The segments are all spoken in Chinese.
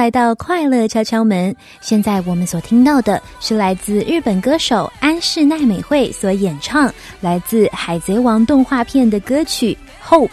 来到快乐敲敲门。现在我们所听到的是来自日本歌手安室奈美惠所演唱来自《海贼王》动画片的歌曲《Hope》。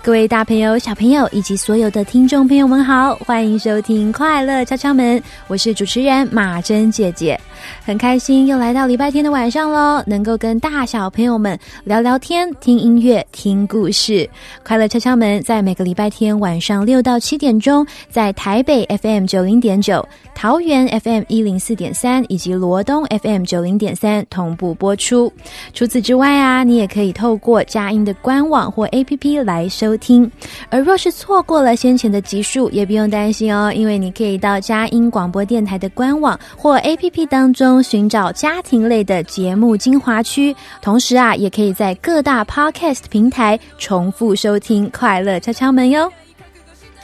各位大朋友、小朋友以及所有的听众朋友们好，欢迎收听《快乐敲敲门》，我是主持人马珍姐姐，很开心又来到礼拜天的晚上喽，能够跟大小朋友们聊聊天、听音乐、听故事。快乐敲敲门在每个礼拜天晚上六到七点钟，在台北 FM 九零点九、桃园 FM 一零四点三以及罗东 FM 九零点三同步播出。除此之外啊，你也可以透过佳音的官网或 APP 来收听。而若是错过了先前的集数，也不用担心哦，因为你可以到佳音广播电台的官网或 APP 当中寻找家庭类的节目精华区，同时啊，也可以在各大 Podcast 平台重复收听《快乐敲敲门》哟。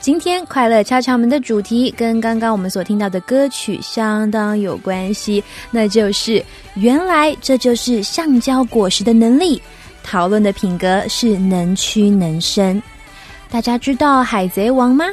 今天快乐敲敲门的主题跟刚刚我们所听到的歌曲相当有关系，那就是原来这就是橡胶果实的能力。讨论的品格是能屈能伸。大家知道《海贼王》吗？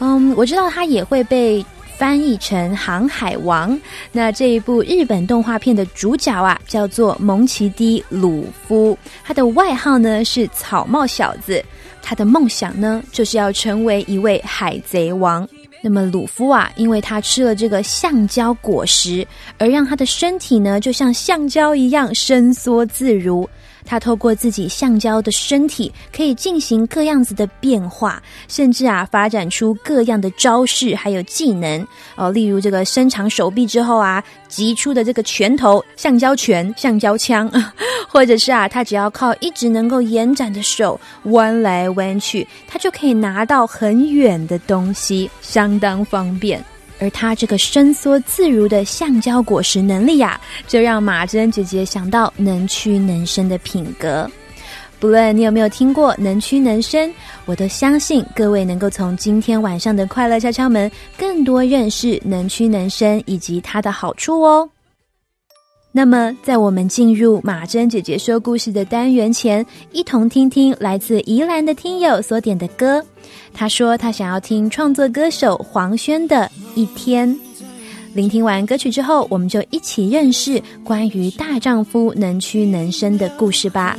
嗯，我知道它也会被翻译成《航海王》。那这一部日本动画片的主角啊，叫做蒙奇 D 鲁夫，他的外号呢是草帽小子。他的梦想呢，就是要成为一位海贼王。那么鲁夫啊，因为他吃了这个橡胶果实，而让他的身体呢，就像橡胶一样伸缩自如。他透过自己橡胶的身体，可以进行各样子的变化，甚至啊，发展出各样的招式还有技能哦。例如这个伸长手臂之后啊，击出的这个拳头，橡胶拳、橡胶枪，或者是啊，他只要靠一直能够延展的手弯来弯去，他就可以拿到很远的东西，相当方便。而它这个伸缩自如的橡胶果实能力呀，就让马珍姐姐想到能屈能伸的品格。不论你有没有听过能屈能伸，我都相信各位能够从今天晚上的快乐敲敲门，更多认识能屈能伸以及它的好处哦。那么，在我们进入马珍姐姐说故事的单元前，一同听听来自宜兰的听友所点的歌。他说他想要听创作歌手黄轩的《一天》。聆听完歌曲之后，我们就一起认识关于大丈夫能屈能伸的故事吧。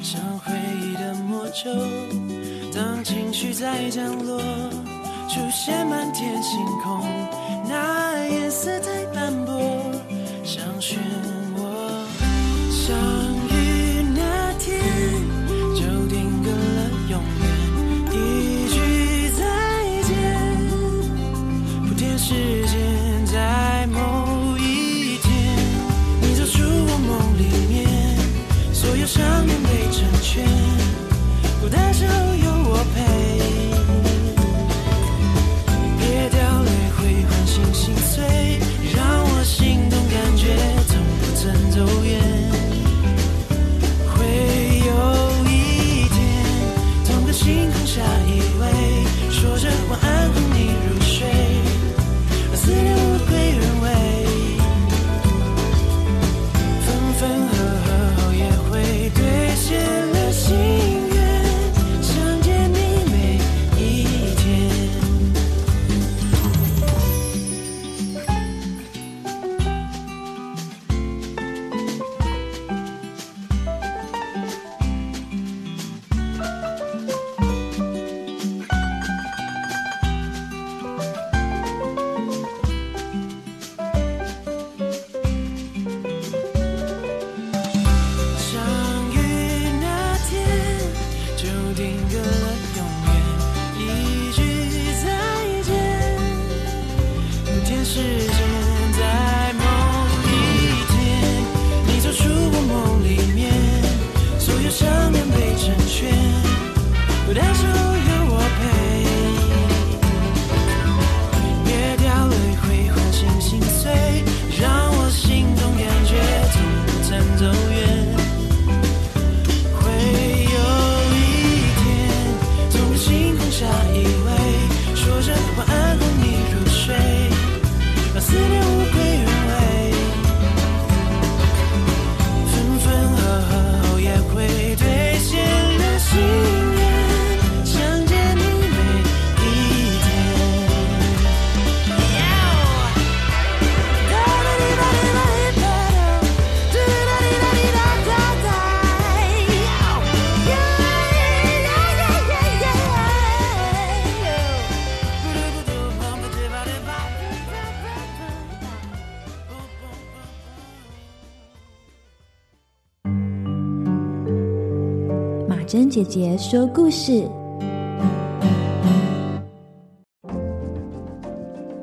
像回忆的魔咒，当情绪在降落，出现满天星空，那颜色在斑驳，像漩涡。相遇那天，就定格了永远，一句再见，铺垫时间在某一天，你走出我梦里面。所有想念被成全，孤单时候有我陪。别掉泪会唤醒心碎，是珍姐姐说故事。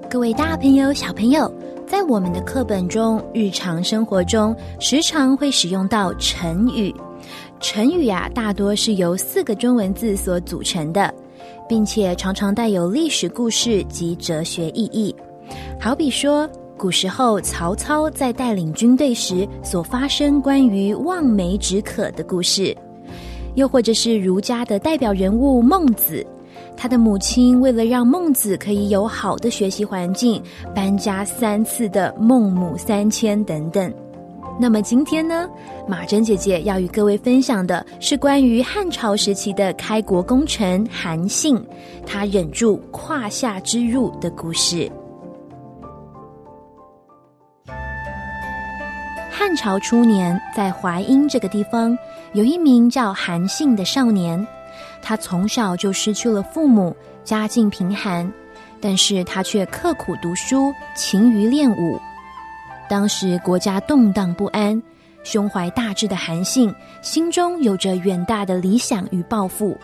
各位大朋友、小朋友，在我们的课本中，日常生活中时常会使用到成语。成语啊，大多是由四个中文字所组成的，并且常常带有历史故事及哲学意义。好比说，古时候曹操在带领军队时所发生关于望梅止渴的故事。又或者是儒家的代表人物孟子，他的母亲为了让孟子可以有好的学习环境，搬家三次的孟母三迁等等。那么今天呢，马珍姐姐要与各位分享的是关于汉朝时期的开国功臣韩信，他忍住胯下之辱的故事。汉朝初年，在淮阴这个地方，有一名叫韩信的少年。他从小就失去了父母，家境贫寒，但是他却刻苦读书，勤于练武。当时国家动荡不安，胸怀大志的韩信，心中有着远大的理想与抱负。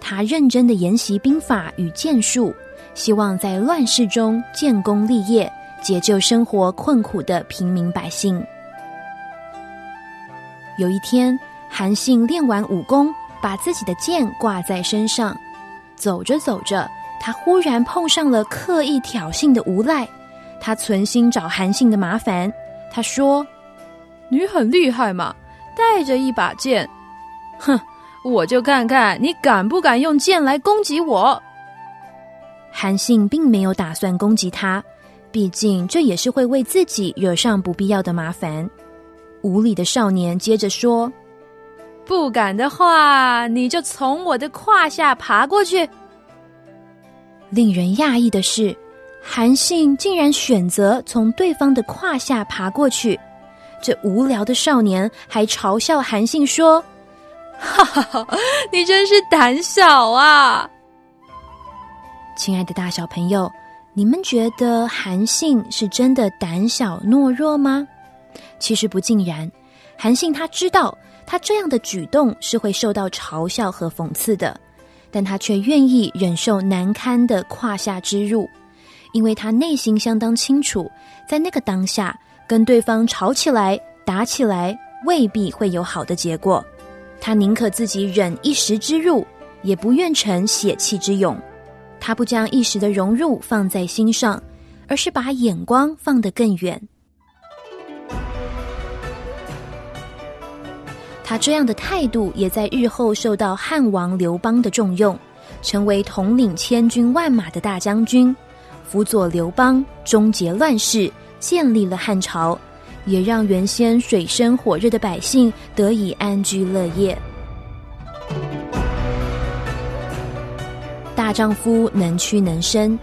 他认真的研习兵法与剑术，希望在乱世中建功立业，解救生活困苦的平民百姓。有一天，韩信练完武功，把自己的剑挂在身上，走着走着，他忽然碰上了刻意挑衅的无赖。他存心找韩信的麻烦，他说。你很厉害嘛，带着一把剑，哼，我就看看你敢不敢用剑来攻击我。韩信并没有打算攻击他，毕竟这也是会为自己惹上不必要的麻烦。无礼的少年接着说：“不敢的话，你就从我的胯下爬过去。”令人讶异的是，韩信竟然选择从对方的胯下爬过去。这无聊的少年还嘲笑韩信说：“哈哈哈，你真是胆小啊！”亲爱的大小朋友，你们觉得韩信是真的胆小懦弱吗？其实不尽然，韩信他知道他这样的举动是会受到嘲笑和讽刺的，但他却愿意忍受难堪的胯下之辱，因为他内心相当清楚，在那个当下。跟对方吵起来、打起来，未必会有好的结果。他宁可自己忍一时之辱，也不愿成血气之勇。他不将一时的荣辱放在心上，而是把眼光放得更远。他这样的态度，也在日后受到汉王刘邦的重用，成为统领千军万马的大将军，辅佐刘邦终结乱世。建立了汉朝，也让原先水深火热的百姓得以安居乐业。大丈夫能屈能伸，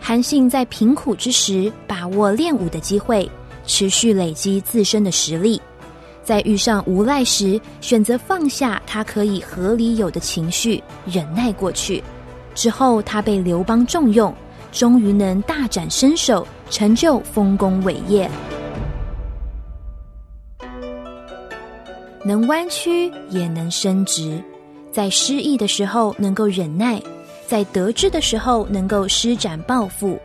韩信在贫苦之时把握练武的机会，持续累积自身的实力；在遇上无赖时，选择放下他可以合理有的情绪，忍耐过去。之后，他被刘邦重用。终于能大展身手，成就丰功伟业。能弯曲也能伸直，在失意的时候能够忍耐，在得志的时候能够施展抱负。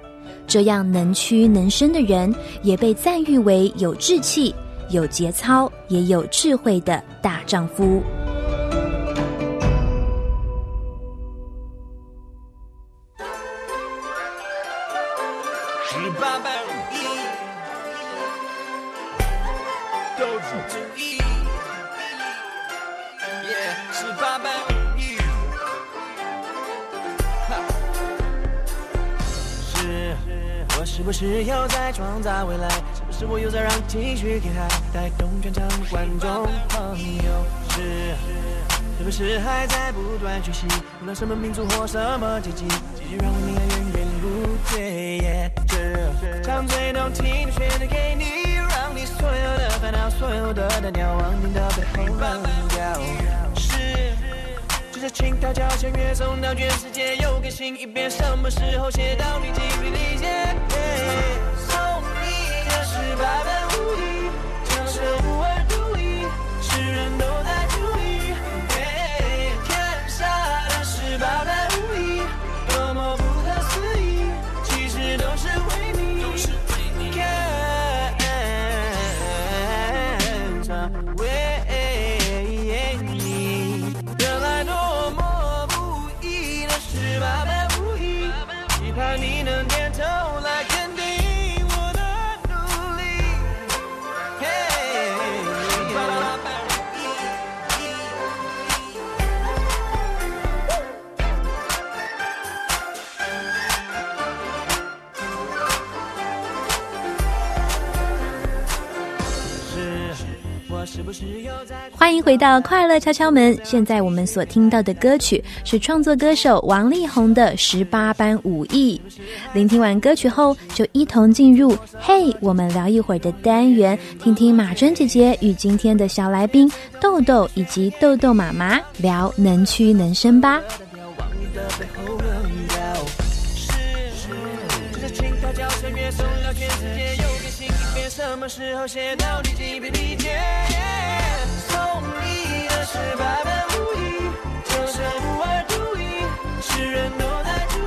这样能屈能伸的人，也被赞誉为有志气、有节操也有智慧的大丈夫。十八般武艺，都不足意。耶，十八般武艺，是，我是不是又在创造未来？是我又在让情绪给海带动全场观众朋友？是，是不是还在不断学习？无论什么民族或什么阶级，继续让文明爱源源不绝。是，唱最动听的旋律给你，让你所有的烦恼、所有的单调，往你的背后扔掉。是，这是轻佻交响乐送到全世界，又更新一遍，什么时候写到你精疲力竭？送你的十欢迎回到快乐敲敲门。现在我们所听到的歌曲是创作歌手王力宏的《十八般武艺》。聆听完歌曲后，就一同进入“嘿，我们聊一会儿”的单元，听听马珍姐姐与今天的小来宾豆豆以及豆豆妈妈聊能屈能伸吧。什么时候写到你精疲力竭？是百般无意，就算不二独一，世人都在。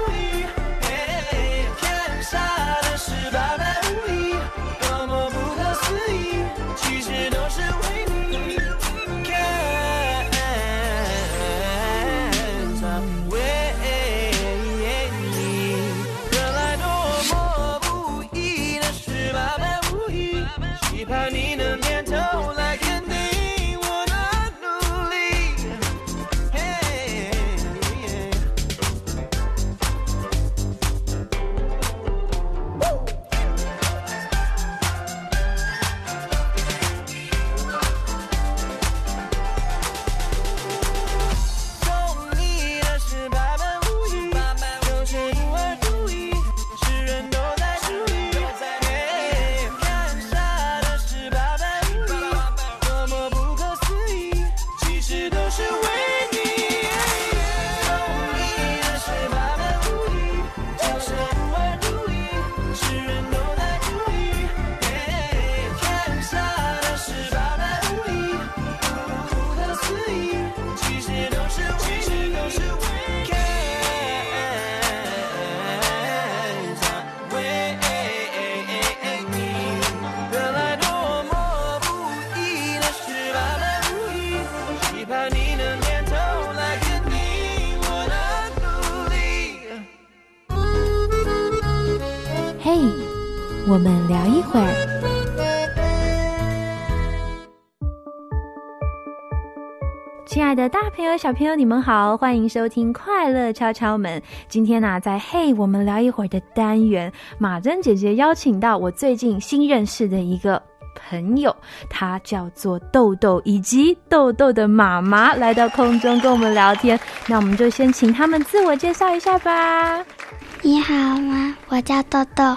小朋友，你们好，欢迎收听《快乐敲敲门》。今天呢、在“嘿，我们聊一会儿”的单元，马珍姐姐邀请到我最近新认识的一个朋友，她叫做豆豆，以及豆豆的妈妈来到空中跟我们聊天。那我们就先请他们自我介绍一下吧。你好吗？我叫豆豆。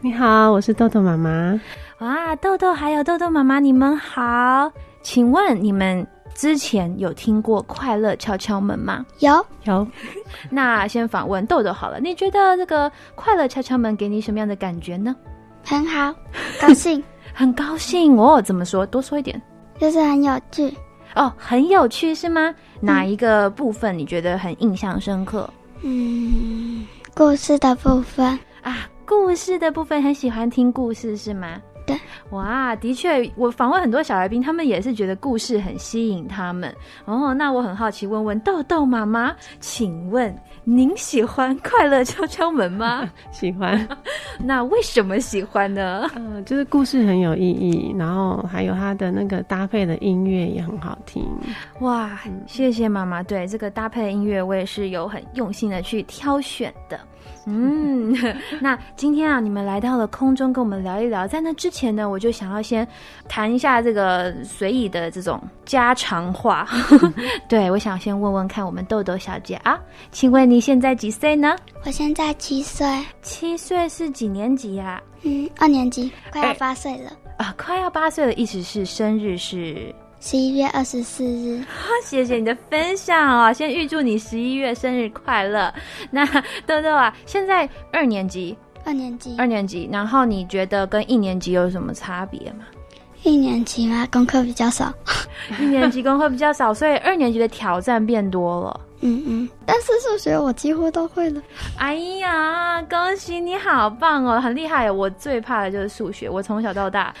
你好，我是豆豆妈妈。哇，豆豆还有豆豆妈妈，你们好。请问你们之前有听过《快乐敲敲门》吗？有有，那先访问豆豆好了，你觉得这个《快乐敲敲门》给你什么样的感觉呢？很好，高兴，很高兴哦，怎么说？多说一点就是很有趣。哦，很有趣是吗？哪一个部分你觉得很印象深刻嗯，故事的部分，啊？故事的部分很喜欢听故事是吗？对，哇，的确，我访问很多小来宾，他们也是觉得故事很吸引他们。哦，那我很好奇，问问豆豆妈妈，请问您喜欢《快乐敲敲门》吗？喜欢。那为什么喜欢呢？呃，就是故事很有意义，然后还有它的那个搭配的音乐也很好听。哇，谢谢妈妈，对这个搭配的音乐，我也是有很用心的去挑选的。嗯，那今天啊，你们来到了空中，跟我们聊一聊。在那之前呢，我就想要先谈一下这个随意的这种家常话。对，我想先问问看，我们豆豆小姐啊，请问你现在几岁呢？我现在七岁，七岁是几年级呀、嗯，二年级，快哎要八岁了。啊？快要八岁了，意思是生日是十一月二十四日，谢谢你的分享哦，先预祝你十一月生日快乐。那豆豆啊，现在二年级，二年级，二年级，然后你觉得跟一年级有什么差别吗？一年级嘛，功课比较少。一年级功课比较少，所以二年级的挑战变多了。嗯嗯，但是数学我几乎都会了。哎呀，恭喜你好棒哦，很厉害！我最怕的就是数学，我从小到大？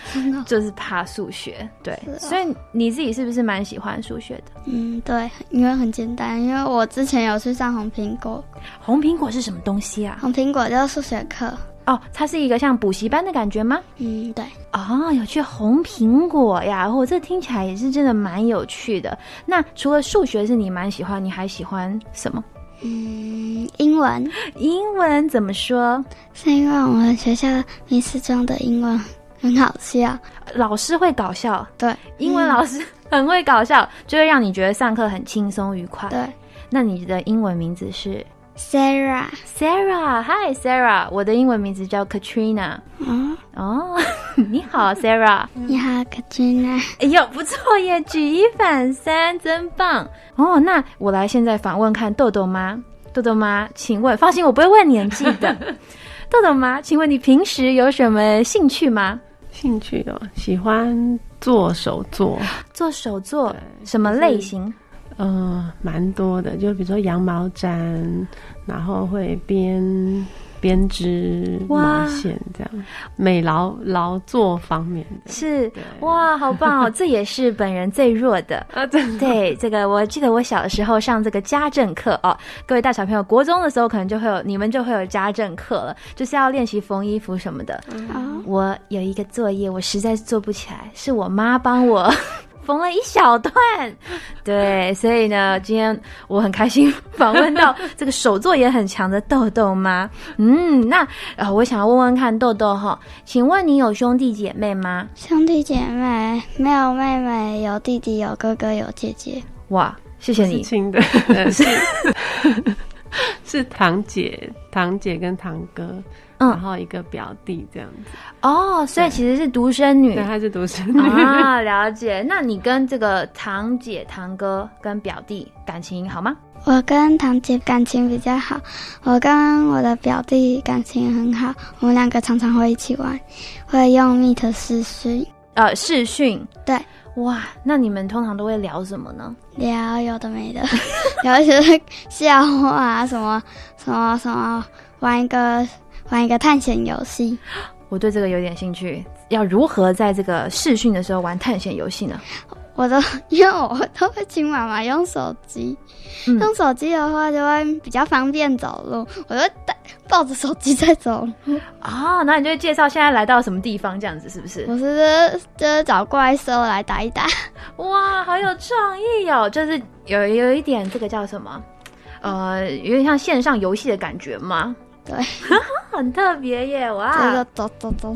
就是怕数学。对，哦所以你自己是不是蛮喜欢数学的？嗯，对，因为很简单，因为我之前有去上红苹果，红苹果是什么东西啊？红苹果就是数学课。哦，它是一个像补习班的感觉吗？嗯，对，哦，有去红苹果呀，我、这听起来也是真的蛮有趣的。那除了数学是你蛮喜欢，你还喜欢什么？嗯，英文英文怎么说？是因为我们学校密室中的英文很好笑。老师会搞笑，对，英文老师很会搞笑，就会让你觉得上课很轻松愉快。对那你的英文名字是，Sarah，Sarah？Hi Sarah，我的英文名字叫 Katrina。嗯，哦，你好 Sarah。你好，Katrina。哎呦，不错耶，举一反三，真棒哦！那我来现在访问看豆豆妈，豆豆妈，请问，放心，我不会问年纪的。豆豆妈，请问你平时有什么兴趣吗？兴趣哦，喜欢做手作，做手作什么类型？呃，蛮多的，就比如说羊毛毡，然后会编编织毛线这样，美劳劳作方面的是哇，好棒哦！这也是本人最弱的。啊，真的对，这个我记得我小的时候上这个家政课哦，各位大小朋友，国中的时候可能就会有你们就会有家政课了，就是要练习缝衣服什么的。啊，我有一个作业，我实在是做不起来，是我妈帮我缝了一小段。对，所以呢，今天我很开心访问到这个手作也很强的豆豆妈。嗯，那呃，我想要问问看豆豆哈，请问你有兄弟姐妹吗？兄弟姐妹没有妹妹，有弟弟，有哥哥，有姐姐。哇，谢谢是你。亲的，呃 是是堂姐、堂姐跟堂哥，嗯然后一个表弟这样子。哦，所以其实是独生女对，她是独生女。啊，了解。那你跟这个堂姐、堂哥跟表弟感情好吗？我跟堂姐感情比较好，我跟我的表弟感情很好，我们两个常常会一起玩，会用 Meet 视讯呃，视讯。对，哇，那你们通常都会聊什么呢？聊有的没的，聊一些笑话啊，什么什么什么，玩一个玩一个探险游戏。我对这个有点兴趣。要如何在这个试训的时候玩探险游戏呢？我都因为我都会请妈妈用手机，嗯用手机的话就会比较方便走路，我就带抱着手机在走路。啊，那你就会介绍现在来到什么地方，这样子是不是？我是就是找怪兽来打一打。哇，好有创意哦！就是有有一点这个叫什么？呃，有点像线上游戏的感觉吗？对，很特别耶！这哇个，走走走，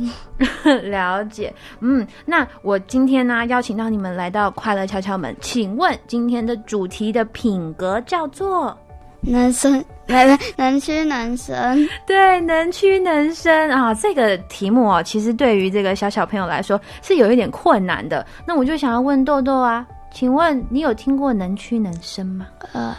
了解。嗯，那我今天呢邀请到你们来到快乐敲敲门，请问今天的主题的品格叫做？能伸能能屈能伸。对，能屈能伸啊，这个题目哦，其实对于这个小小朋友来说是有一点困难的。那我就想要问豆豆啊，请问你有听过能屈能伸吗？呃，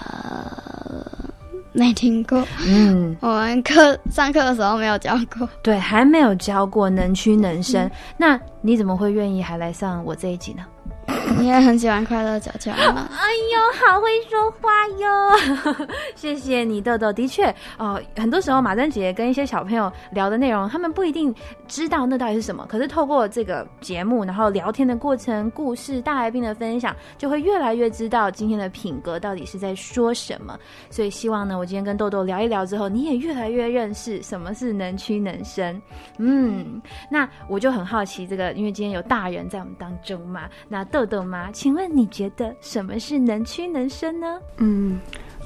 没听过，嗯，我们课上课的时候没有教过。对，还没有教过能屈能伸。那你怎么会愿意还来上我这一集呢？你也很喜欢快乐角角吗？哎呦，好会说话哟！谢谢你，豆豆。的确，哦、很多时候马珍姐跟一些小朋友聊的内容，他们不一定知道那到底是什么，可是透过这个节目，然后聊天的过程、故事、大来宾的分享，就会越来越知道今天的品格到底是在说什么。所以希望呢，我今天跟豆豆聊一聊之后，你也越来越认识什么是能屈能伸。嗯，那我就很好奇，这个因为今天有大人在我们当中嘛，那豆豆豆吗，请问你觉得什么是能屈能伸呢？嗯，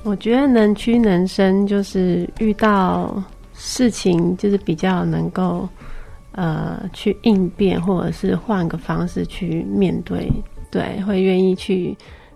我觉得能屈能伸，就是遇到事情，就是比较能够呃去应变，或者是换个方式去面对，对，会愿意去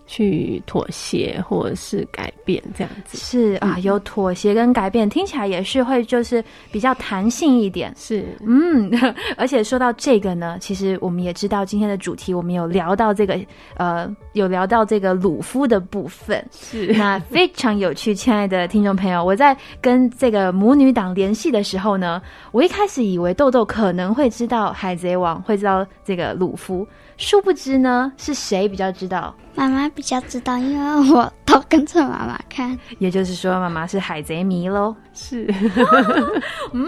去妥协或者是改变这样子。是啊，有妥协跟改变，听起来也是会就是比较弹性一点。是，嗯，而且说到这个呢，其实我们也知道今天的主题，我们有聊到这个呃，有聊到这个鲁夫的部分，是那非常有趣。亲爱的听众朋友，我在跟这个母女党联系的时候呢，我一开始以为豆豆可能会知道海贼王，会知道这个鲁夫，殊不知呢，是谁比较知道？妈妈比较知道，因为我都跟着妈妈看。也就是说，妈妈是海贼迷喽。是，嗯，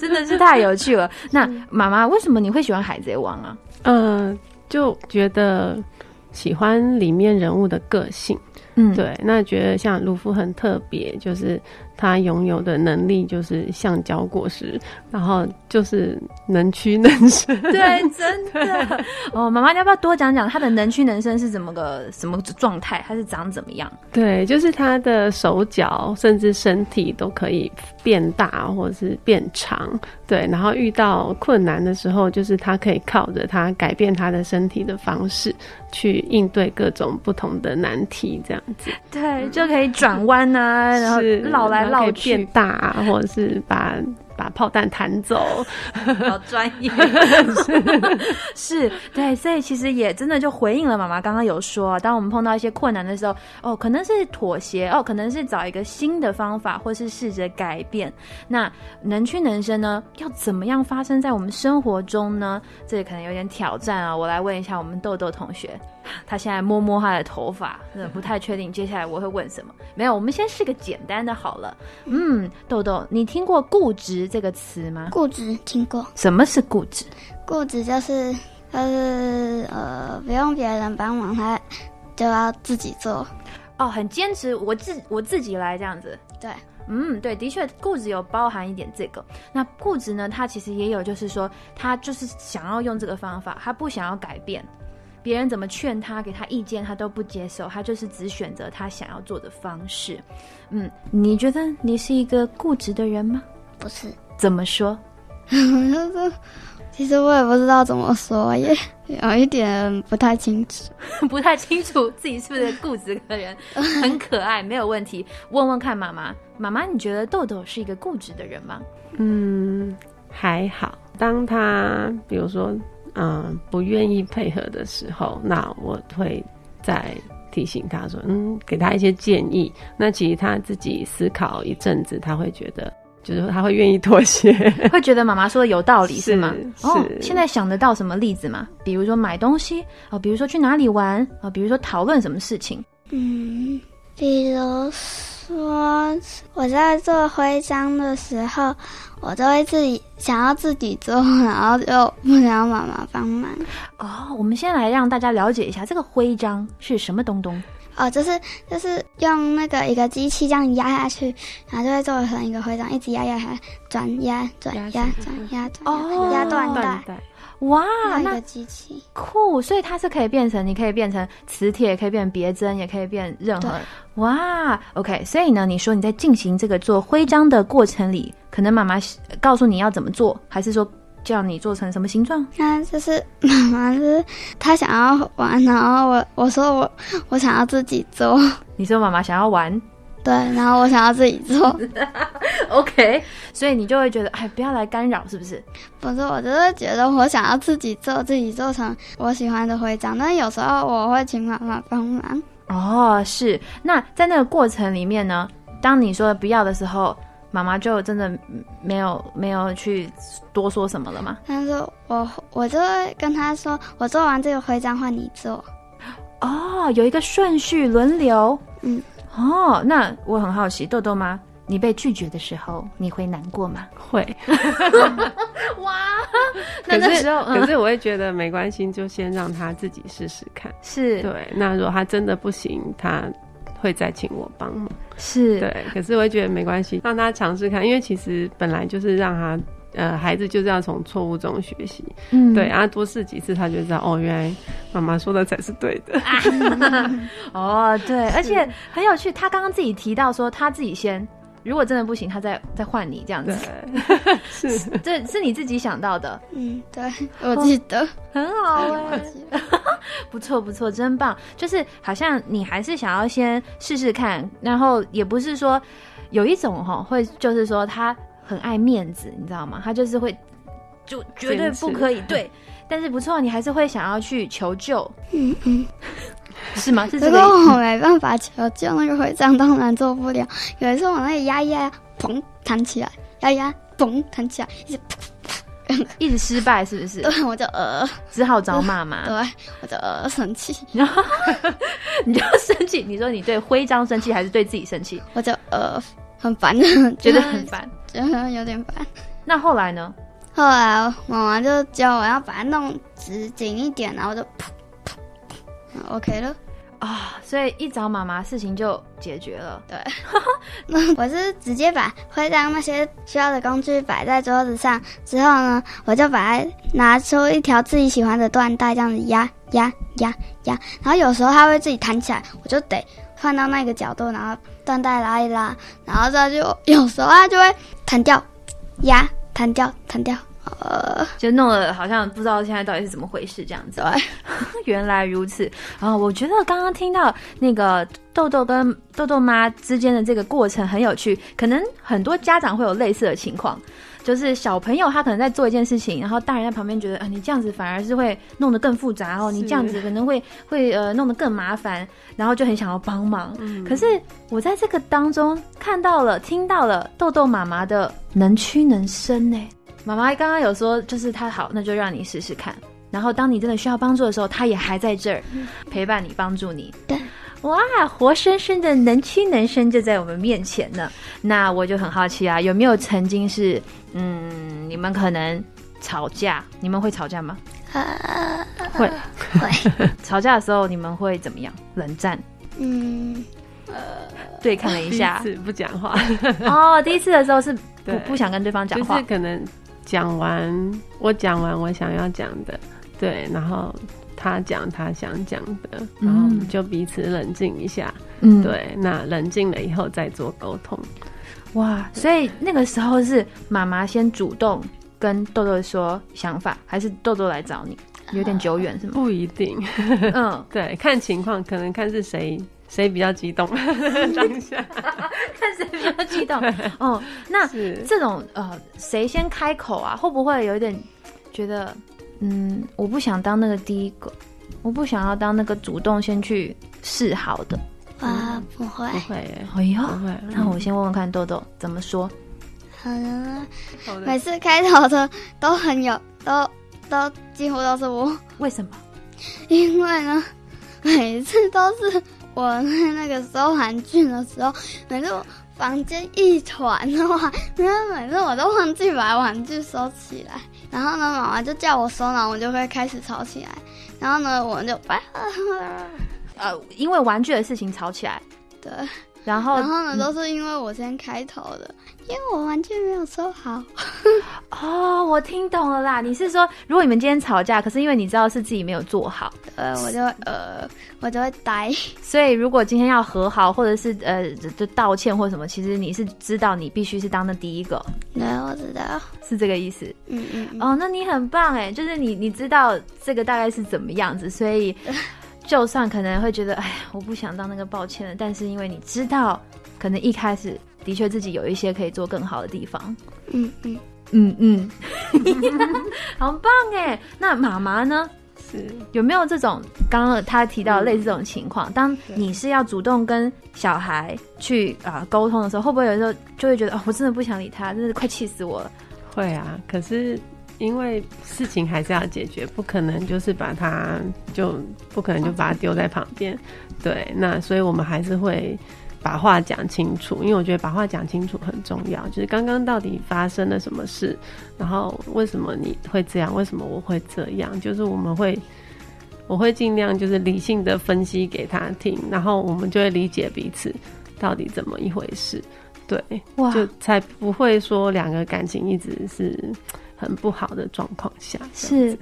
真的是太有趣了。那妈妈，为什么你会喜欢海贼王啊？呃，就觉得喜欢里面人物的个性。嗯，对，那觉得像鲁夫很特别，就是他拥有的能力就是橡胶果实，然后就是能屈能伸。对，真的。哦，妈妈，你要不要多讲讲他的能屈能伸是怎么个什么状态？他是长怎么样？对，就是他的手脚甚至身体都可以变大或者是变长。对，然后遇到困难的时候，就是他可以靠着他改变他的身体的方式去应对各种不同的难题，这样子。对，就可以转弯啊，然后是绕来绕去变。大啊，或者是把把炮弹弹走。好专业，是对，所以其实也真的就回应了妈妈刚刚有说，当我们碰到一些困难的时候，哦，可能是妥协，哦，可能是找一个新的方法，或是试着改变。那能屈能伸呢，要怎么样发生在我们生活中呢？这可能有点挑战啊。我来问一下我们豆豆同学，他现在摸摸他的头发，真的 不太确定接下来我会问什么。没有，我们先试个简单的好了。嗯，豆豆，你听过固执这个词吗？固执听过，什么是固执？固执就是就是呃，不用别人帮忙，他就要自己做。哦，很坚持，我自我自己来这样子。对，嗯，对，的确，固执有包含一点这个。那固执呢，他其实也有，就是说，他就是想要用这个方法，他不想要改变。别人怎么劝他，给他意见，他都不接受，他就是只选择他想要做的方式。嗯，你觉得你是一个固执的人吗？不是，怎么说？其实我也不知道怎么说，也有一点不太清楚。不太清楚自己是不是固执的人，很可爱，没有问题。问问看妈妈，妈妈，你觉得豆豆是一个固执的人吗？嗯，还好。当他比如说嗯不愿意配合的时候，那我会再提醒他说，嗯，给他一些建议。那其实他自己思考一阵子，他会觉得就是他会愿意妥协。会觉得妈妈说的有道理是吗？哦，是现在想得到什么例子吗？比如说买东西哦，比如说去哪里玩啊、比如说讨论什么事情。嗯，比如说我在做徽章的时候，我都会自己想要自己做，然后就不想妈妈帮忙。哦，我们先来让大家了解一下这个徽章是什么东东。哦，就是就是用那个一个机器这样压下去，然后就会做成一个徽章，一直压压压，转压转压转压转哦压断断带，哇，一个机器。酷！所以它是可以变成，你可以变成磁铁，可以变别针，也可以变任何。哇，OK。所以呢，你说你在进行这个做徽章的过程里，可能妈妈告诉你要怎么做，还是说叫你做成什么形状？那就是 妈妈是她想要玩，然后我我说我我想要自己做，你说妈妈想要玩对，然后我想要自己做，，OK。所以你就会觉得，哎，不要来干扰，是不是？不是，我就是觉得我想要自己做，自己做成我喜欢的徽章，但有时候我会请妈妈帮忙。哦，是。那在那个过程里面呢，当你说不要的时候，妈妈就真的嗯没有没有去多说什么了吗？但是我我就会跟她说，我做完这个徽章换你做。哦，有一个顺序轮流。嗯。哦，那我很好奇，豆豆妈，你被拒绝的时候，你会难过吗？会，哇，那可是那时候，嗯可是我会觉得没关系，就先让他自己试试看。是对，那如果他真的不行，他会再请我帮忙。是，对，可是我会觉得没关系，让他尝试看，因为其实本来就是让他。呃，孩子就是要从错误中学习，嗯对，然后多试几次，他就知道哦，原来妈妈说的才是对的。哦，对，而且很有趣，他刚刚自己提到说他自己先，如果真的不行，他再再换你这样子，，是。这是你自己想到的，嗯，对，我记得。很好哎、不错不错，真棒！就是好像你还是想要先试试看，然后也不是说有一种哈会就是说他很爱面子，你知道吗？他就是会就绝对不可以。对，但是不错，你还是会想要去求救，嗯嗯，是吗？这个我没办法求救，那个徽章当然做不了。有一次我那里压一压，砰弹起来，压一压，砰弹起来，一直一直失败，是不是？对，我就呃，只好找妈妈，对，我就呃生气，然后你就生气。你说你对徽章生气，还是对自己生气？我就呃很烦，觉得很，烦。觉得有点烦。那后来呢？后来妈妈就教我要把它弄直紧一点，然后我就噗，OK 了。啊、所以一找妈妈，事情就解决了。对，我是直接把徽章那些需要的工具摆在桌子上，之后呢，我就把它拿出一条自己喜欢的缎带，这样子压压压压，然后有时候它会自己弹起来，我就得换到那个角度，然后缎带拉一拉，然后它就有时候它就会弹掉，压弹掉弹掉呃，就弄得好像不知道现在到底是怎么回事这样子。对，原来如此啊！我觉得刚刚听到那个豆豆跟豆豆妈之间的这个过程很有趣，可能很多家长会有类似的情况。就是小朋友他可能在做一件事情，然后大人在旁边觉得啊，你这样子反而是会弄得更复杂哦，你这样子可能会会呃弄得更麻烦，然后就很想要帮忙。可是我在这个当中看到了、听到了豆豆妈妈的能屈能伸呢。妈妈刚刚有说，就是他好，那就让你试试看。然后当你真的需要帮助的时候，他也还在这儿陪伴你、帮助你。对，哇，活生生的能屈能伸就在我们面前呢。那我就很好奇啊，有没有曾经是，嗯，你们可能吵架，你们会吵架吗？呃，会。会，吵架的时候你们会怎么样？冷战，嗯，对看了一下彼。此不讲话，哦，第一次的时候是不不想跟对方讲就话是可能讲完我讲完我想要讲的，对，然后他讲他想讲的，然后就彼此冷静一下，嗯，对，那冷静了以后再做沟通。哇，所以那个时候是妈妈先主动跟豆豆说想法，还是豆豆来找你？有点久远是吗？不一定，嗯，对，看情况，可能看是谁谁比较激动 当下。看谁比较激动。哦，那是这种呃，谁先开口啊？会不会有一点觉得，嗯，我不想当那个第一个，我不想要当那个主动先去示好的。啊，不会，不会，哎呦，不会。那我先问问看豆豆怎么说。好的每次开头的都很有，都都几乎都是我，为什么？因为呢，每次都是我在那个收玩具的时候，每次我房间一团的话，因为每次我都忘记把玩具收起来，然后呢，妈妈就叫我收，然后我就会开始吵起来，然后呢，我就啊，呃，因为玩具的事情吵起来，对，然后然后呢，都是因为我先开头的，因为我完全没有收好，哦，我听懂了啦。你是说，如果你们今天吵架，可是因为你知道是自己没有做好，呃，我就呃，我就会呆，所以如果今天要和好，或者是呃就道歉或什么，其实你是知道你必须是当那第一个，对，我知道，是这个意思。嗯嗯嗯，哦，那你很棒哎，就是你你知道这个大概是怎么样子，所以就算可能会觉得哎，我不想当那个抱歉的，但是因为你知道，可能一开始的确自己有一些可以做更好的地方。嗯嗯。嗯嗯，好棒哎！那妈妈呢？是有没有这种刚刚他提到类似这种情况？当你是要主动跟小孩去啊、沟通的时候，会不会有时候就会觉得哦，我真的不想理他，真的快气死我了？会啊，可是因为事情还是要解决，不可能就是把它就不可能就把它丢在旁边。对，那所以我们还是会把话讲清楚，因为我觉得把话讲清楚很重要。就是刚刚到底发生了什么事，然后为什么你会这样，为什么我会这样，就是我们会。我会尽量就是理性的分析给他听，然后我们就会理解彼此到底怎么一回事，对，哇就才不会说两个感情一直是很不好的状况下。是，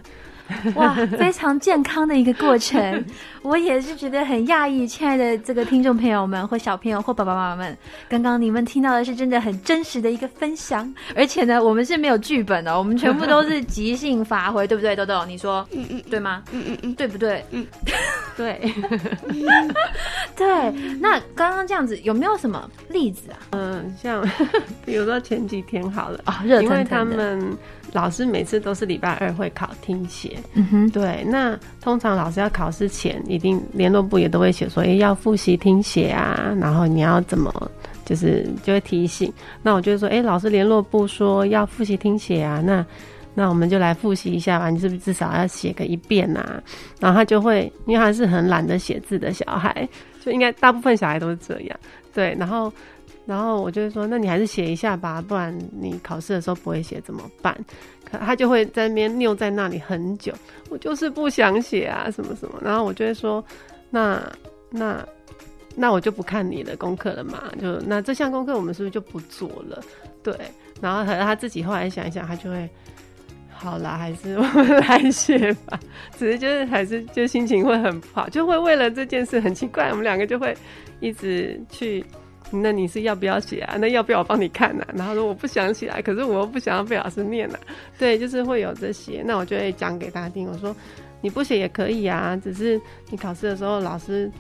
哇，非常健康的一个过程。我也是觉得很讶异，亲爱的这个听众朋友们或小朋友或爸爸妈妈们，刚刚你们听到的是真的很真实的一个分享，而且呢，我们是没有剧本的，我们全部都是即兴发挥，对不对，豆豆？你说嗯嗯对吗？嗯嗯嗯，对不对？嗯对，对。那刚刚这样子有没有什么例子啊？嗯，像 比如说前几天好了，啊，热因为他。们老师每次都是礼拜二会考听写，嗯哼，对，那通常老师要考试前，一定联络部也都会写说，诶要复习听写啊，然后你要怎么，就是就会提醒。那我就会说，诶，老师联络部说要复习听写啊，那那我们就来复习一下吧，你是不是至少要写个一遍啊？然后他就会，因为他是很懒得写字的小孩，就应该大部分小孩都是这样，对，然后。然后我就会说，那你还是写一下吧，不然你考试的时候不会写怎么办？可他就会在那边拗在那里很久，我就是不想写啊，什么什么。然后我就会说，那那那我就不看你的功课了嘛，就那这项功课我们是不是就不做了？对，然后可能他自己后来想一想，他就会。好啦，还是 我们来写吧。只是就是还是就心情会很不好，就会为了这件事很奇怪，我们两个就会一直去那你是要不要写啊？那要不要我帮你看呢、啊？然后说我不想写啊，可是我又不想要被老师念啊。对，就是会有这些，那我就会讲给他听。我说你不写也可以啊，只是你考试的时候老师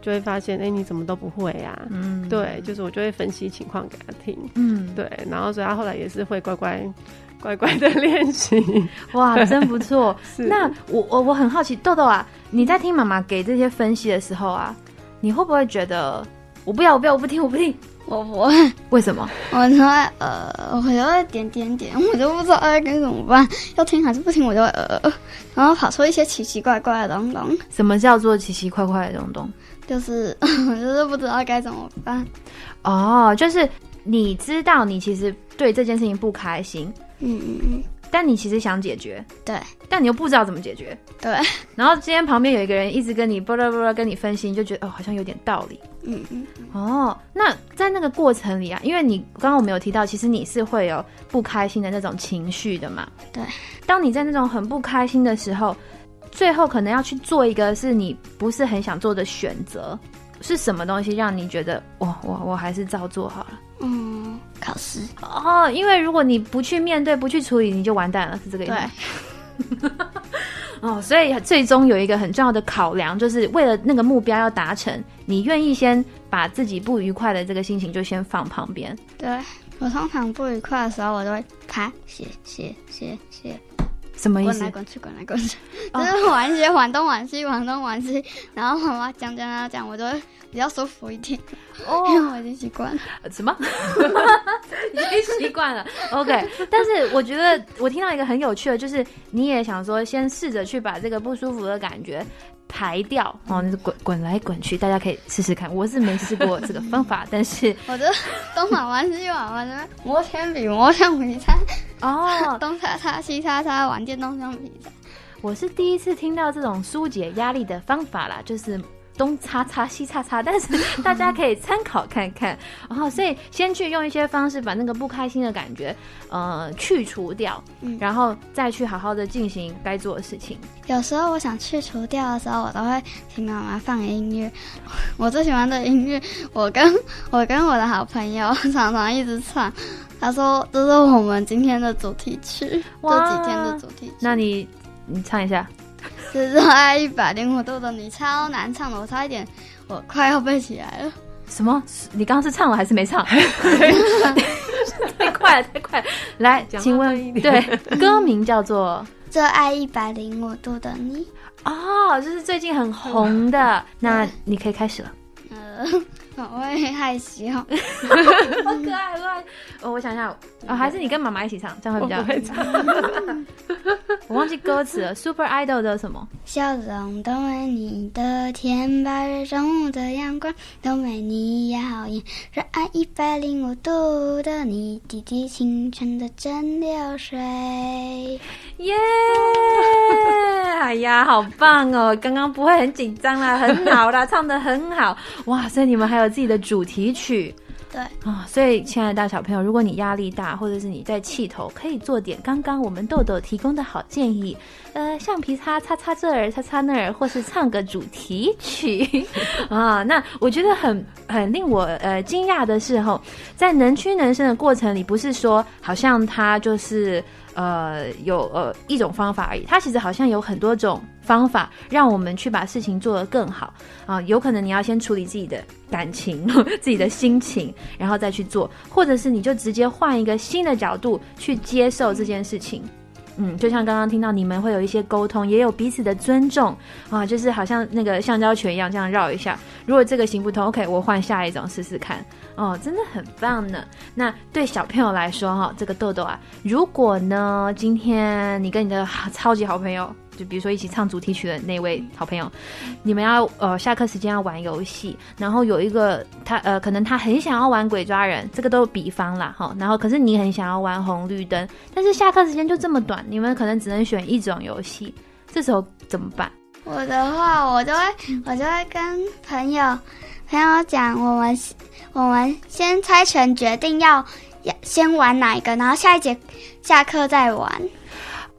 就会发现，哎、你怎么都不会啊？嗯，对，就是我就会分析情况给他听。嗯，对，然后所以他后来也是会乖乖乖乖的练习。哇，真不错。是那我我我很好奇，豆豆啊，你在听妈妈给这些分析的时候啊，你会不会觉得我不要，我不要，我不听，我不听？我不会，为什么？我就会呃，我就会点点点，我就不知道该该怎么办，要听还是不听，我就会呃，然后跑出一些奇奇怪怪的东东，什么叫做奇奇怪怪的东东？就是 就是不知道该怎么办。哦，就是你知道你其实对这件事情不开心，嗯嗯嗯，但你其实想解决，对但你又不知道怎么解决。对，然后今天旁边有一个人一直跟你巴拉巴拉跟你分析，你就觉得哦，好像有点道理。嗯嗯哦，那在那个过程里啊，因为你刚刚我们有提到，其实你是会有不开心的那种情绪的嘛。对。当你在那种很不开心的时候，最后可能要去做一个是你不是很想做的选择，是什么东西让你觉得，我我我还是照做好了？嗯，考试哦，因为如果你不去面对、不去处理，你就完蛋了，是这个意思对。哦，所以最终有一个很重要的考量，就是为了那个目标要达成，你愿意先把自己不愉快的这个心情就先放旁边。对。我通常不愉快的时候，我都会啪写写写写，什么意思滚来？滚去，滚来滚去，哦就是玩一些玩东玩西，玩东玩西，然后妈妈讲讲讲讲，我就会比较舒服一点，因哦，为我已经习惯了。什么？已经习惯了。OK，但是我觉得我听到一个很有趣的，就是你也想说，先试着去把这个不舒服的感觉排掉哦，那是滚滚来滚去，大家可以试试看。我是没试过这个方法，但是我的东玩玩西玩玩的，磨铅笔、磨橡皮擦，哦，东擦擦西擦擦，玩电动橡皮擦。我是第一次听到这种疏解压力的方法啦，就是东擦擦西擦擦，但是大家可以参考看看。然后，所以先去用一些方式把那个不开心的感觉，呃，去除掉，嗯然后再去好好的进行该做的事情。有时候我想去除掉的时候，我都会请妈妈放音乐。我最喜欢的音乐，我跟我跟我的好朋友常常一直唱。他说这是我们今天的主题曲，这哇几天的主题曲。那你你唱一下，是热爱一百零五度的你，超难唱的，我差一点，我快要背起来了。什么？你刚刚是唱了还是没唱？太快了，太快了！来，请问，对，歌名叫做热爱一百零五度的你，哦，就是最近很红的。那你可以开始了。呃，我会害羞。好可爱，好可爱。哦，我想想，哦，还是你跟妈妈一起唱，这样会比较我不。会唱。我忘记歌词了，Super Idol 的什么？笑容都为你的甜，八月中午的阳光都没你耀眼。热爱一百零五度的你，滴滴清纯的蒸馏水。耶！哎呀，好棒哦！刚刚不会很紧张啦，很好啦，唱的很好哇！所以你们还有自己的主题曲。对啊、所以亲爱的大小朋友，如果你压力大，或者是你在气头，可以做点刚刚我们豆豆提供的好建议，呃，橡皮擦擦擦这儿，擦擦那儿，或是唱个主题曲 啊。那我觉得很很令我呃惊讶的是，吼，在能屈能伸的过程里，不是说好像他就是呃有呃一种方法而已，它其实好像有很多种方法，让我们去把事情做得更好啊。有可能你要先处理自己的感情、自己的心情，然后再去做，或者是你就直接换一个新的角度去接受这件事情。嗯，就像刚刚听到你们会有一些沟通，也有彼此的尊重啊，就是好像那个橡胶拳一样，这样绕一下。如果这个行不通，OK，我换下一种试试看。哦，真的很棒呢。那对小朋友来说，哈，这个豆豆啊，如果呢，今天你跟你的超级好朋友，就比如说一起唱主题曲的那位好朋友，你们要呃下课时间要玩游戏，然后有一个他呃可能他很想要玩鬼抓人，这个都比方啦哈，然后可是你很想要玩红绿灯，但是下课时间就这么短，你们可能只能选一种游戏，这时候怎么办？我的话，我就会我就会跟朋友朋友讲，我们我们先猜拳决定要要先玩哪一个，然后下一节下课再玩。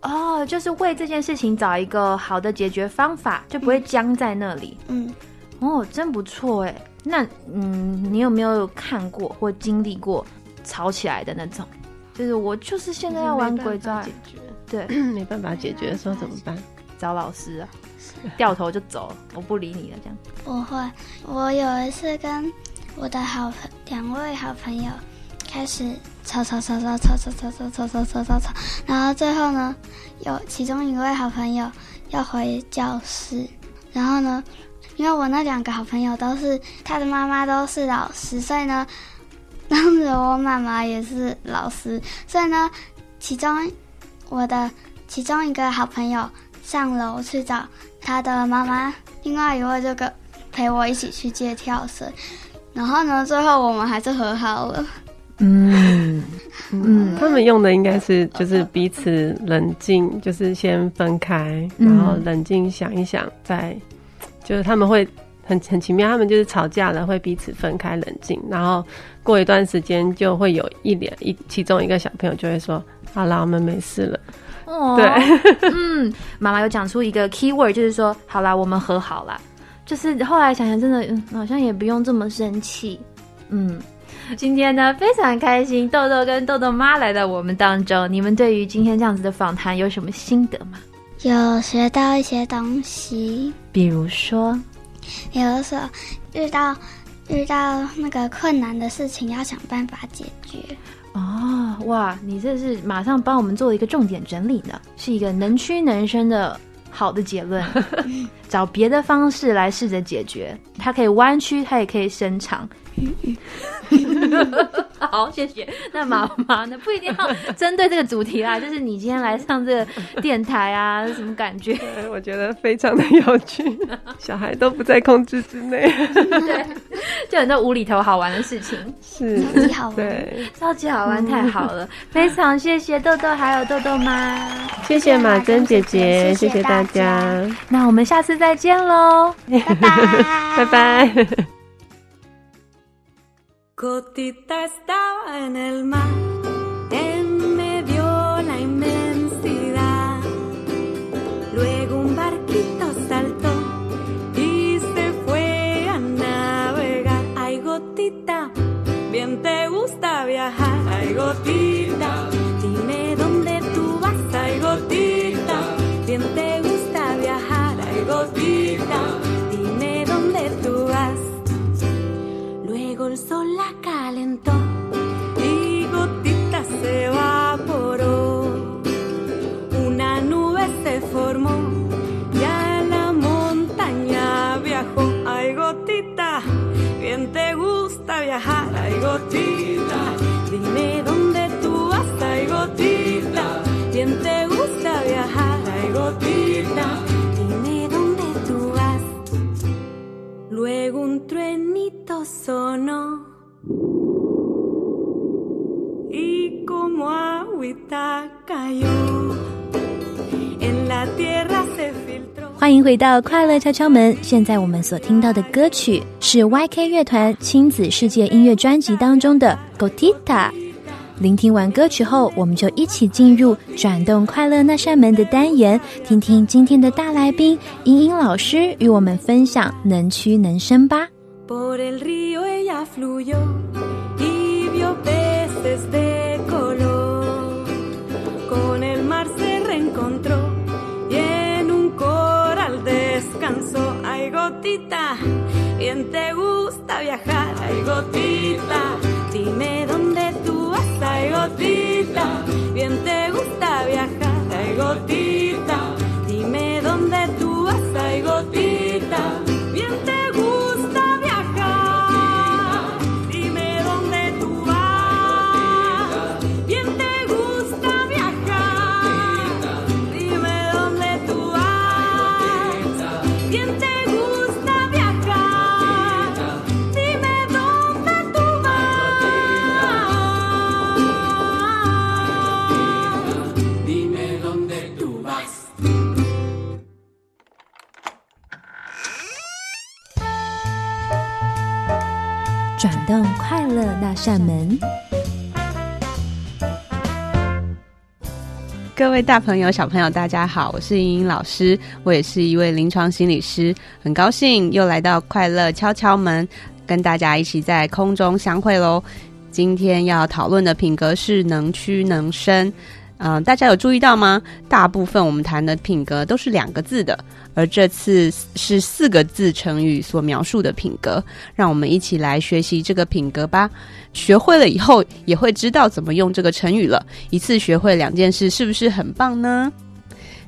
哦，就是为这件事情找一个好的解决方法，就不会僵在那里。嗯，哦，真不错哎。那嗯，你有没有看过或经历过吵起来的那种？就是我就是现在要玩鬼抓人，解决，对，没办法解决的时候怎么办？找老师啊，掉头就走，我不理你了，这样。我会，我有一次跟我的好朋两位好朋友开始吵吵吵吵吵吵吵吵吵吵吵吵，然后最后呢，有其中一位好朋友要回教室，然后呢，因为我那两个好朋友都是他的妈妈都是老师，所以呢，当时我妈妈也是老师，所以呢，其中我的其中一个好朋友上楼去找他的妈妈，另外一位就跟陪我一起去接跳绳，然后呢，最后我们还是和好了。嗯嗯他们用的应该是就是彼此冷静，就是先分开，嗯然后冷静想一想，再就是他们会很很奇妙，他们就是吵架了会彼此分开冷静，然后过一段时间就会有一两一其中一个小朋友就会说：“好啦，我们没事了。哦，对，嗯，妈妈有讲出一个 key word，就是说，好啦，我们和好啦。就是后来想想，真的，嗯，好像也不用这么生气。嗯，今天呢，非常开心，豆豆跟豆豆妈来到我们当中。你们对于今天这样子的访谈有什么心得吗？有学到一些东西，比如说，比如说遇到遇到那个困难的事情，要想办法解决。哦，哇，你这是马上帮我们做了一个重点整理呢，是一个能屈能伸的好的结论。找别的方式来试着解决，它可以弯曲，它也可以伸长。好，谢谢。那妈妈呢？不一定要针对这个主题啦，就是你今天来上这个电台啊，什么感觉？对我觉得非常的有趣，小孩都不在控制之内，对，就很多无厘头好玩的事情，是超级好玩对，超级好玩，太好了！非常谢谢豆豆还有豆豆妈，谢谢马珍姐姐，谢谢大家，那我们下次再见喽。拜拜，拜拜。Cotita estaba en el mar, 回到快乐敲敲门。现在我们所听到的歌曲是 YK 乐团亲子世界音乐专辑当中的《Gotita》。聆听完歌曲后，我们就一起进入转动快乐那扇门的单元，听听今天的大来宾英英老师与我们分享能屈能伸吧。Bien te gusta viajar. Ay, gotita, dime dónde tú vas. Ay, gotita, bien te gusta viajar. Ay, gotita, dime dónde tú vas. Ay, gotita, 扇门。各位大朋友、小朋友，大家好，我是莹莹老师，我也是一位临床心理师，很高兴又来到快乐敲敲门，跟大家一起在空中相会喽。今天要讨论的品格是能屈能伸。嗯、大家有注意到吗？大部分我们谈的品格都是两个字的，而这次是四个字成语所描述的品格。让我们一起来学习这个品格吧。学会了以后，也会知道怎么用这个成语了。一次学会两件事，是不是很棒呢？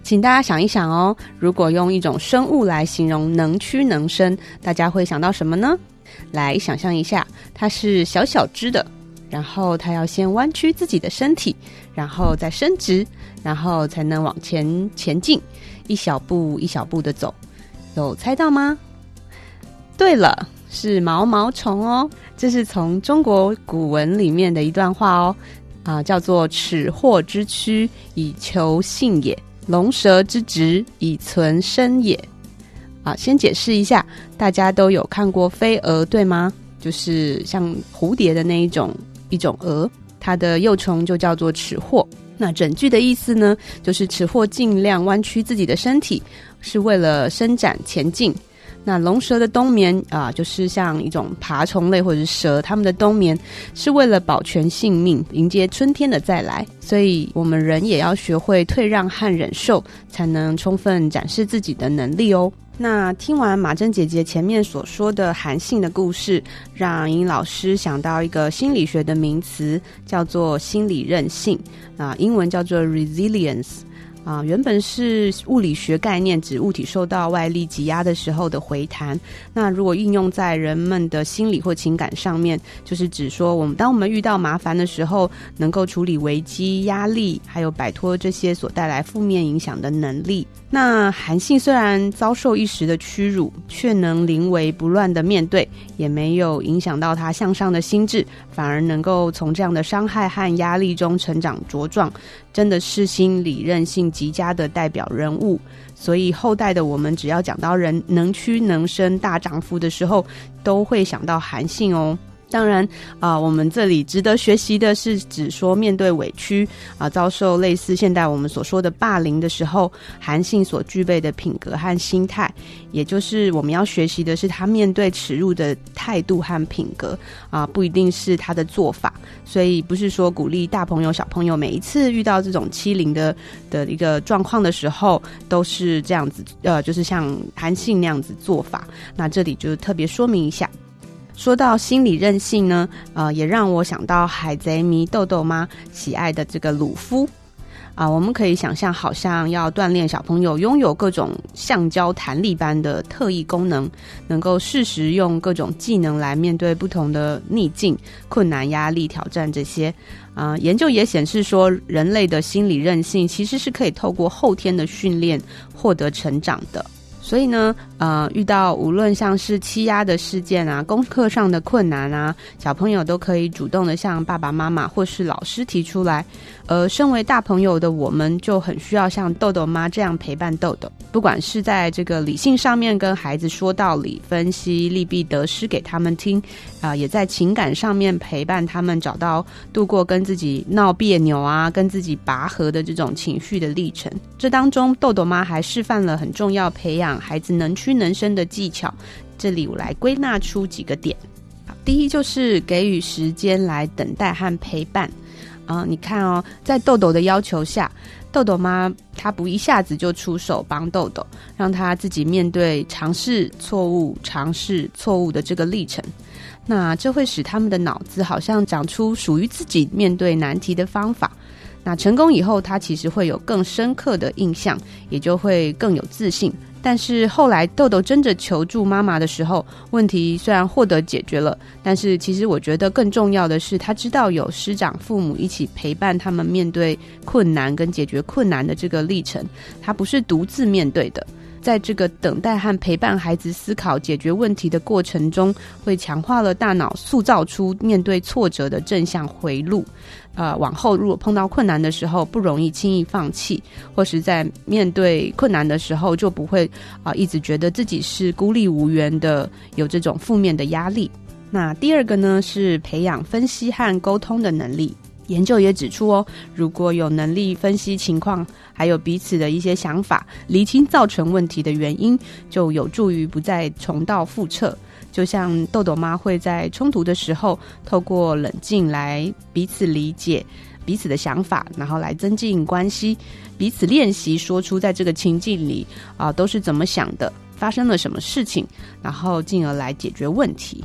请大家想一想哦，如果用一种生物来形容能屈能伸，大家会想到什么呢？来想象一下，它是小小只的，然后它要先弯曲自己的身体，然后再伸直，然后才能往前前进，一小步一小步的走。有猜到吗？对了，是毛毛虫哦。这是从中国古文里面的一段话哦，啊，叫做“尺货之躯，以求性也；龙蛇之直，以存身也。”啊，先解释一下，大家都有看过飞蛾对吗？就是像蝴蝶的那一种一种蛾，它的幼虫就叫做齿货。那整句的意思呢，就是齿货尽量弯曲自己的身体，是为了伸展前进。那龙蛇的冬眠啊，就是像一种爬虫类或者是蛇，它们的冬眠是为了保全性命，迎接春天的再来。所以，我们人也要学会退让和忍受，才能充分展示自己的能力哦。那听完马珍姐姐前面所说的韩信的故事，让英老师想到一个心理学的名词，叫做心理韧性啊，英文叫做 resilience。啊，原本是物理学概念，指物体受到外力挤压的时候的回弹。那如果应用在人们的心理或情感上面，就是指说，我们当我们遇到麻烦的时候，能够处理危机、压力，还有摆脱这些所带来负面影响的能力。那韩信虽然遭受一时的屈辱，却能临危不乱的面对，也没有影响到他向上的心智，反而能够从这样的伤害和压力中成长茁壮。真的是心理韧性极佳的代表人物，所以后代的我们只要讲到人能屈能伸大丈夫的时候，都会想到韩信哦。当然啊、我们这里值得学习的是，指说面对委屈啊、遭受类似现代我们所说的霸凌的时候，韩信所具备的品格和心态，也就是我们要学习的是他面对耻辱的态度和品格啊、不一定是他的做法。所以不是说鼓励大朋友小朋友每一次遇到这种欺凌的的一个状况的时候，都是这样子，呃，就是像韩信那样子做法。那这里就特别说明一下。说到心理韧性呢，呃，也让我想到海贼迷豆豆妈喜爱的这个鲁夫。啊，我们可以想象，好像要锻炼小朋友拥有各种橡胶弹力般的特异功能，能够适时用各种技能来面对不同的逆境、困难、压力、挑战这些。啊、研究也显示说，人类的心理韧性其实是可以透过后天的训练获得成长的。所以呢，呃，遇到无论像是欺压的事件啊、功课上的困难啊，小朋友都可以主动的向爸爸妈妈或是老师提出来。而身为大朋友的我们，就很需要像豆豆妈这样陪伴豆豆，不管是在这个理性上面跟孩子说道理、分析利弊得失给他们听，啊、也在情感上面陪伴他们，找到度过跟自己闹别扭啊、跟自己拔河的这种情绪的历程。这当中，豆豆妈还示范了很重要培养孩子能屈能伸的技巧。这里我来归纳出几个点。第一就是给予时间来等待和陪伴。啊、你看哦，在豆豆的要求下，豆豆妈她不一下子就出手帮豆豆，让他自己面对尝试错误、尝试错误的这个历程。那这会使他们的脑子好像长出属于自己面对难题的方法。那成功以后，他其实会有更深刻的印象，也就会更有自信。但是后来豆豆真的求助妈妈的时候，问题虽然获得解决了，但是其实我觉得更重要的是，他知道有师长父母一起陪伴他们面对困难跟解决困难的这个历程，他不是独自面对的。在这个等待和陪伴孩子思考解决问题的过程中，会强化了大脑塑造出面对挫折的正向回路。呃，往后如果碰到困难的时候，不容易轻易放弃，或是在面对困难的时候，就不会啊、一直觉得自己是孤立无援的，有这种负面的压力。那第二个呢，是培养分析和沟通的能力。研究也指出哦，如果有能力分析情况，还有彼此的一些想法，厘清造成问题的原因，就有助于不再重蹈覆辙。就像豆豆妈会在冲突的时候，透过冷静来彼此理解彼此的想法，然后来增进关系，彼此练习说出在这个情境里啊、都是怎么想的，发生了什么事情，然后进而来解决问题。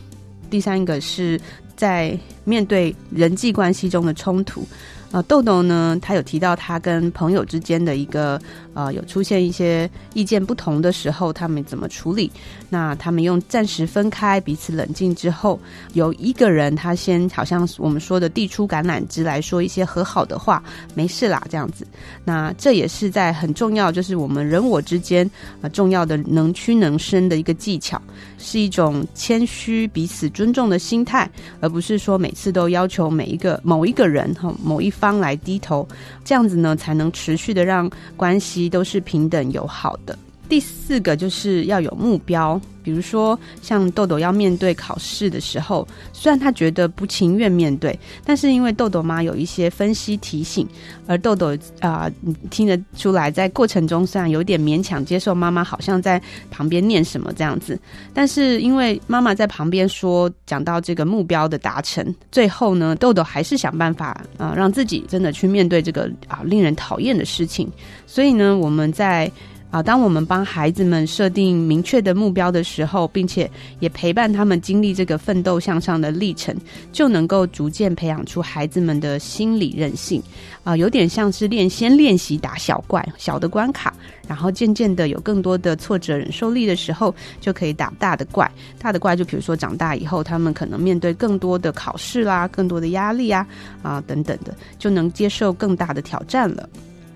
第三个是在面对人际关系中的冲突。呃，豆豆呢，他有提到他跟朋友之间的一个呃，有出现一些意见不同的时候，他们怎么处理？那他们用暂时分开，彼此冷静之后，有一个人他先好像我们说的递出橄榄枝来说一些和好的话，没事啦，这样子。那这也是在很重要，就是我们人我之间呃重要的能屈能伸的一个技巧，是一种谦虚、彼此尊重的心态，而不是说每次都要求每一个某一个人哈某一方来低头，这样子呢才能持续的让关系都是平等友好的。第四个就是要有目标，比如说像豆豆要面对考试的时候，虽然他觉得不情愿面对，但是因为豆豆妈有一些分析提醒，而豆豆啊、听得出来，在过程中虽然有点勉强接受妈妈好像在旁边念什么这样子，但是因为妈妈在旁边说讲到这个目标的达成，最后呢，豆豆还是想办法啊、让自己真的去面对这个啊、令人讨厌的事情，所以呢，我们在啊，当我们帮孩子们设定明确的目标的时候，并且也陪伴他们经历这个奋斗向上的历程，就能够逐渐培养出孩子们的心理韧性。啊，有点像是练先练习打小怪、小的关卡，然后渐渐的有更多的挫折忍受力的时候，就可以打大的怪。大的怪就比如说长大以后，他们可能面对更多的考试啦、更多的压力啊啊等等的，就能接受更大的挑战了。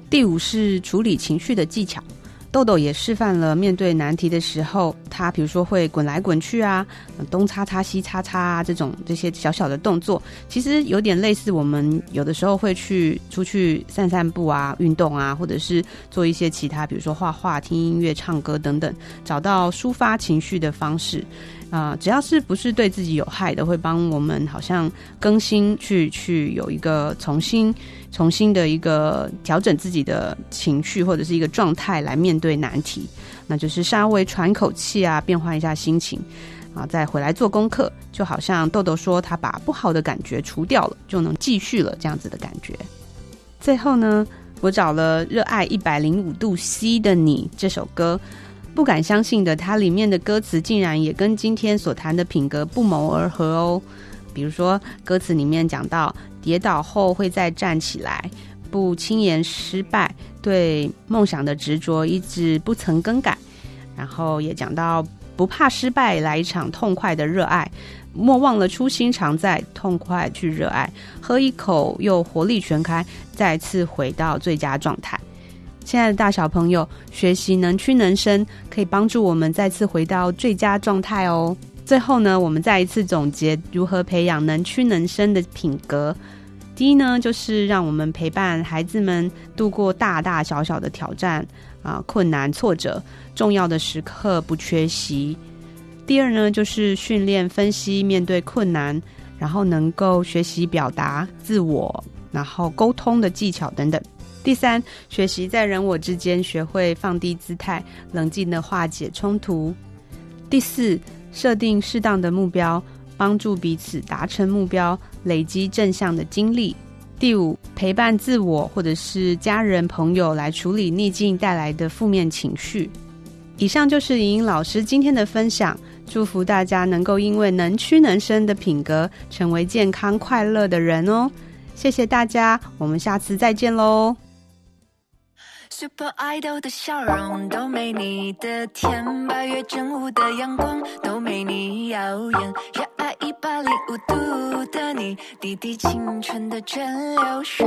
第五是处理情绪的技巧。豆豆也示范了面对难题的时候，他比如说会滚来滚去啊，东擦擦西擦擦啊，这种这些小小的动作，其实有点类似我们有的时候会去出去散散步啊、运动啊，或者是做一些其他，比如说画画、听音乐、唱歌等等，找到抒发情绪的方式。啊、只要是不是对自己有害的，会帮我们好像更新去去有一个重新重新的一个调整自己的情绪或者是一个状态来面对难题，那就是稍微喘口气啊，变换一下心情啊，再回来做功课，就好像豆豆说他把不好的感觉除掉了，就能继续了这样子的感觉。最后呢，我找了《热爱一百零五度 C 的你》这首歌。不敢相信的，它里面的歌词竟然也跟今天所谈的品格不谋而合哦。比如说，歌词里面讲到，跌倒后会再站起来，不轻言失败，对梦想的执着一直不曾更改。然后也讲到，不怕失败，来一场痛快的热爱，莫忘了初心常在，痛快去热爱，喝一口又活力全开，再次回到最佳状态。亲爱的大小朋友，学习能屈能伸，可以帮助我们再次回到最佳状态哦。最后呢，我们再一次总结如何培养能屈能伸的品格。第一呢，就是让我们陪伴孩子们度过大大小小的挑战啊、困难、挫折，重要的时刻不缺席。第二呢，就是训练分析面对困难，然后能够学习表达自我，然后沟通的技巧等等。第三，学习在人我之间学会放低姿态，冷静的化解冲突。第四，设定适当的目标，帮助彼此达成目标，累积正向的经历。第五，陪伴自我或者是家人朋友来处理逆境带来的负面情绪。以上就是莹莹老师今天的分享，祝福大家能够因为能屈能伸的品格，成为健康快乐的人哦。谢谢大家，我们下次再见喽。Super Idol 的笑容都没你的甜，八月正午的阳光都没你耀眼。热爱一百零五度的你，滴滴清纯的蒸馏水。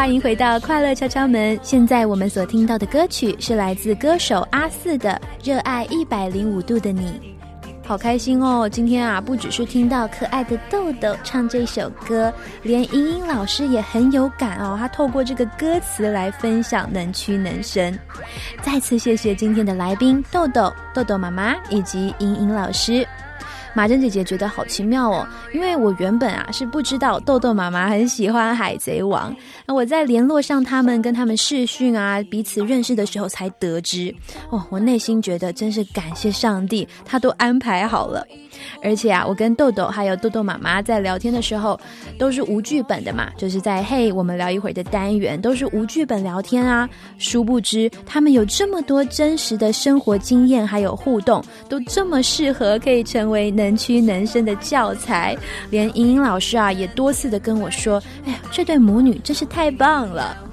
欢迎回到快乐敲敲门。现在我们所听到的歌曲是来自歌手阿四的《热爱一百零五度的你》。好开心哦！今天啊，不只是听到可爱的豆豆唱这首歌，连莹莹老师也很有感哦。她透过这个歌词来分享能屈能伸。再次谢谢今天的来宾豆豆、豆豆妈妈以及莹莹老师。马珍姐姐觉得好奇妙哦，因为我原本啊是不知道豆豆妈妈很喜欢《海贼王》，那我在联络上他们跟他们视讯啊，彼此认识的时候才得知。哦，我内心觉得真是感谢上帝，他都安排好了。而且啊，我跟豆豆还有豆豆妈妈在聊天的时候，都是无剧本的嘛，就是在嘿，我们聊一会儿的单元都是无剧本聊天啊。殊不知，他们有这么多真实的生活经验，还有互动，都这么适合可以成为能屈能伸的教材。连莹莹老师啊，也多次的跟我说：“哎呀，这对母女真是太棒了。”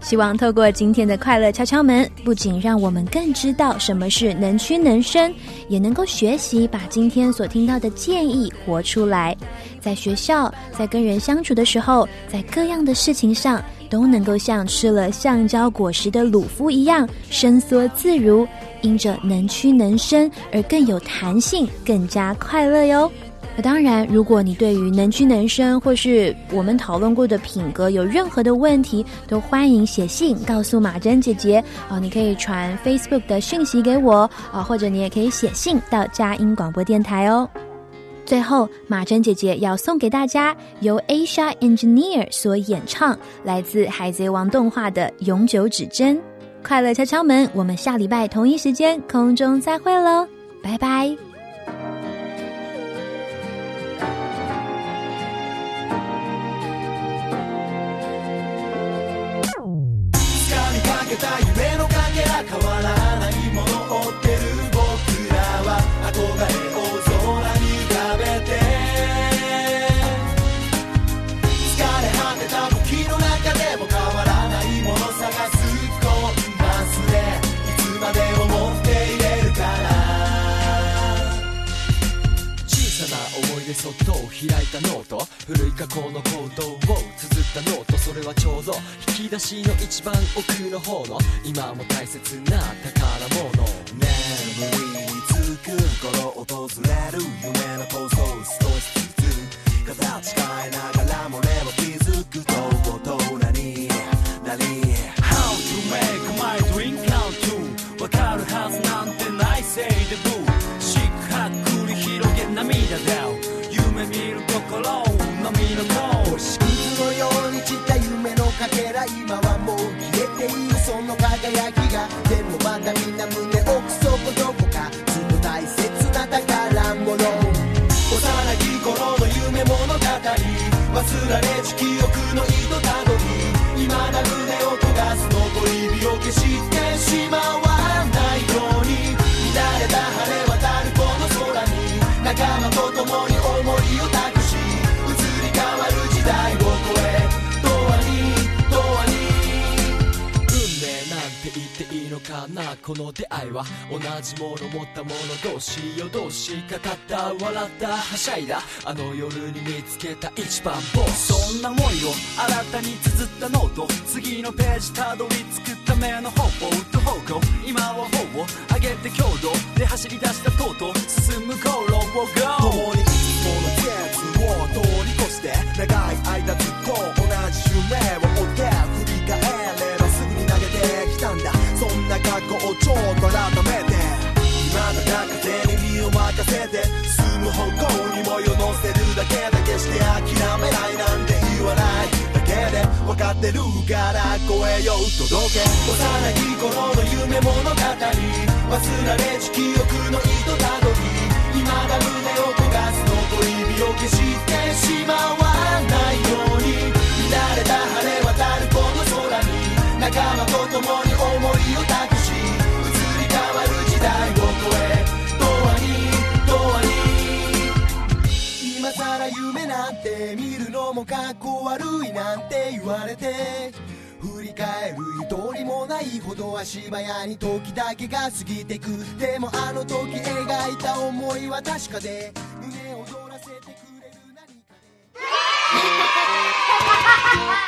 希望透过今天的快乐敲敲门，不仅让我们更知道什么是能屈能伸，也能够学习把今天所听到的建议活出来。在学校，在跟人相处的时候，在各样的事情上，都能够像吃了橡胶果实的鲁夫一样伸缩自如，因着能屈能伸而更有弹性，更加快乐哟。那当然，如果你对于能屈能伸或是我们讨论过的品格有任何的问题，都欢迎写信告诉马珍姐姐哦。你可以传 Facebook 的讯息给我啊，或者你也可以写信到佳音广播电台哦。最后，马珍姐姐要送给大家由 Asia Engineer 所演唱，来自《海贼王》动画的《永久指针》。快乐敲敲门，我们下礼拜同一时间空中再会喽，拜拜。さな思い出そっと開いたノート。古い過去の行動を綴ったノート。それはちょうど引き出しの一番奥の方の今も大切な宝物。眠りにつく頃訪れる夢の構想少しずつ形変えながらもでも気づくと大人になり。宝物幼き頃の夢物語忘られち記憶の糸たどり未だ胸を焦がす残り火を消してしまわないように乱れた晴れ渡るこの空に仲間かなこの出会いは同じもの持った者同士夜通しかかった笑ったはしゃいだ。あの夜に見つけた一番ボス。そんな思いを新たに綴ったノート。次のページたどり着くための方法と方向。今は方を上げて強度で走り出したとうとう進む航路を GO 共にいつもの季節を通り越して長い間ずっと同じ夢を追ってをちょっと改めて今だ風に身を任せて進む方向にもよ乗せるだけで決して諦めないなんて言わないだけで分かってるから声よ届け幼き頃の夢物語忘られし記憶の糸たどり未だ胸を焦がす残り火を消してしまわないように乱れた晴れ渡るこの空に仲間と共に思いを託し移り変わる時代を超え永遠に永遠に今さら夢なんて見るのもかっこ悪いなんて言われて振り返るゆとりもないほど足早に時だけが過ぎてくでもあの時描いた思いは確かで胸躍らせてくれる何かで